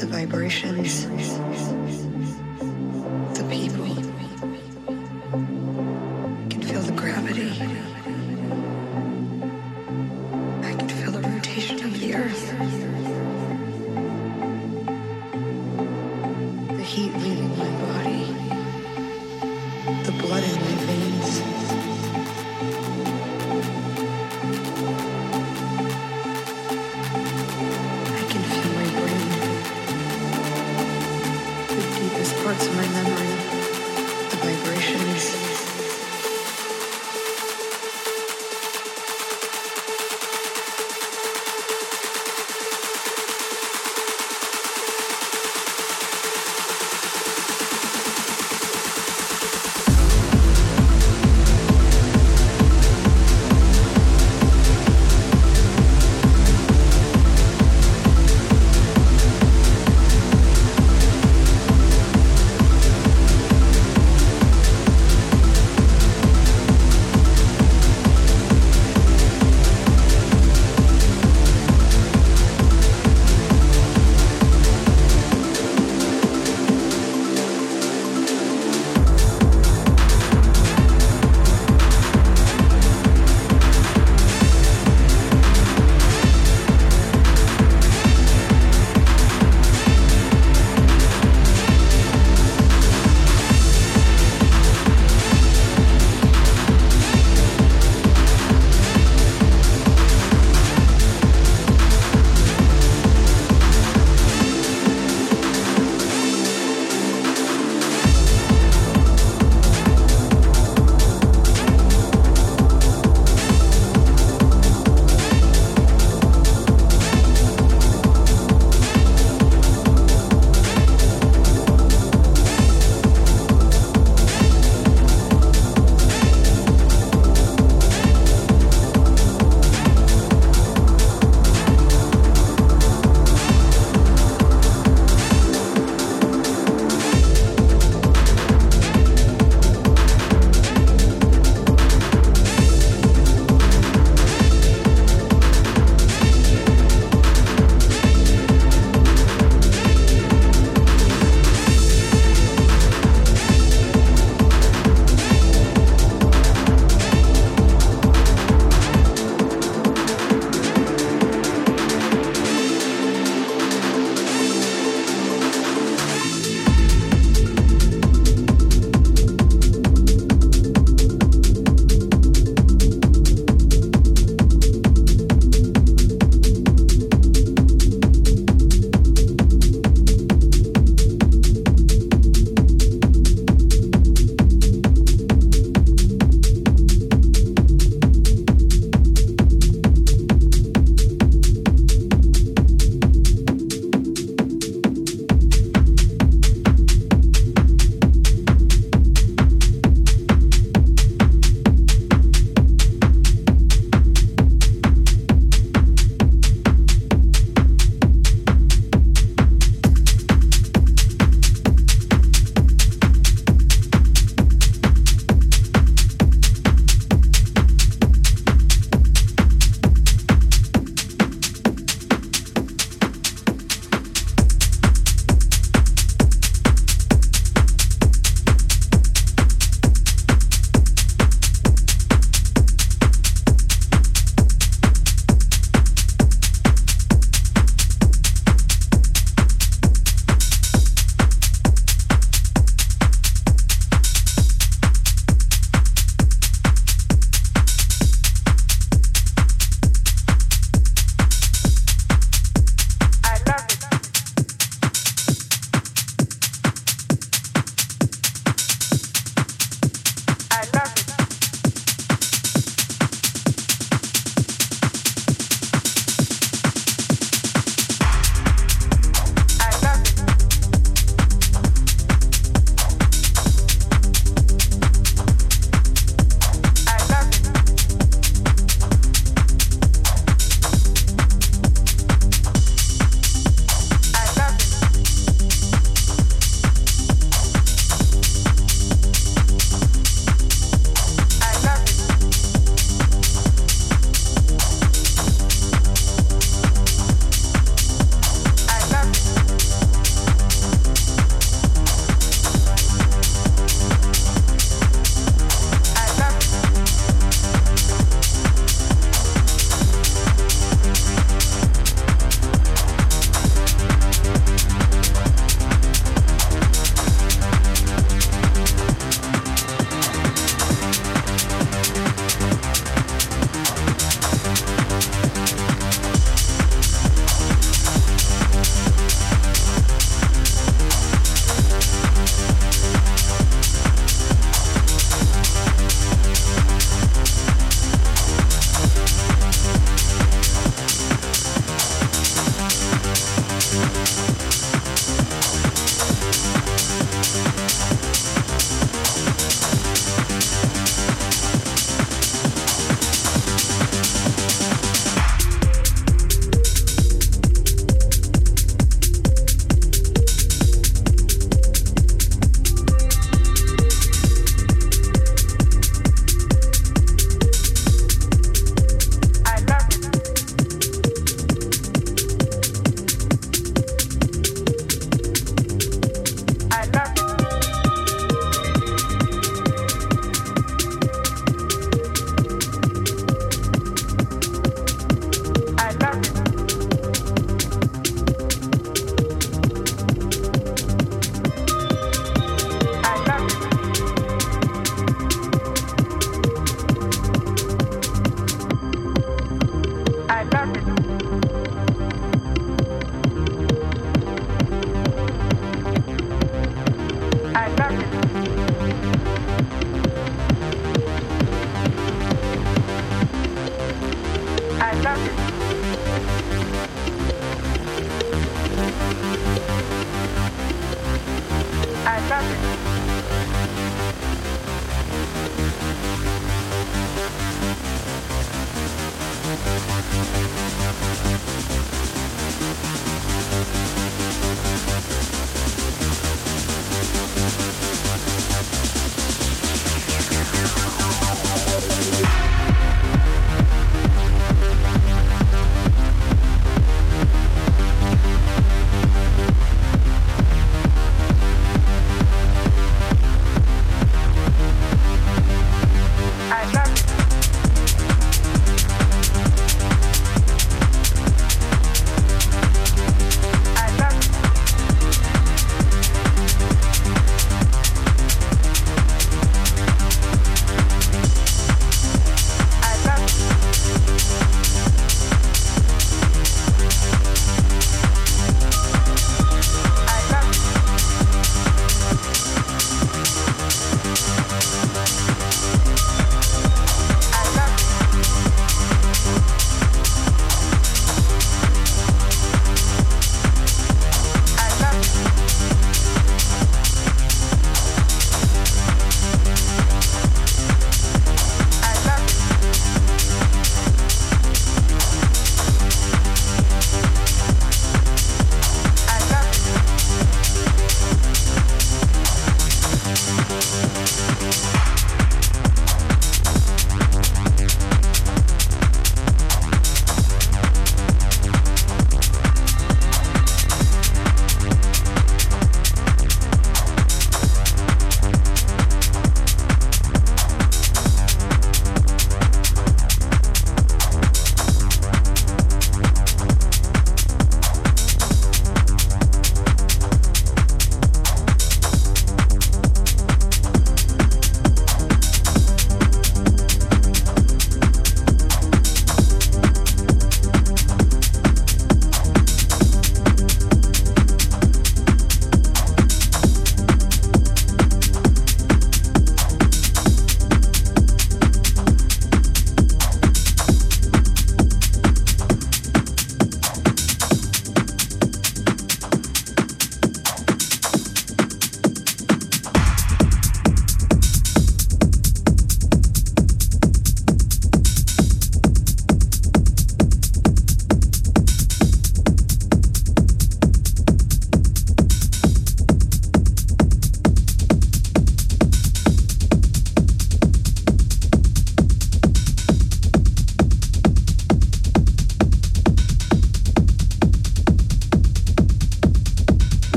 the vibrations.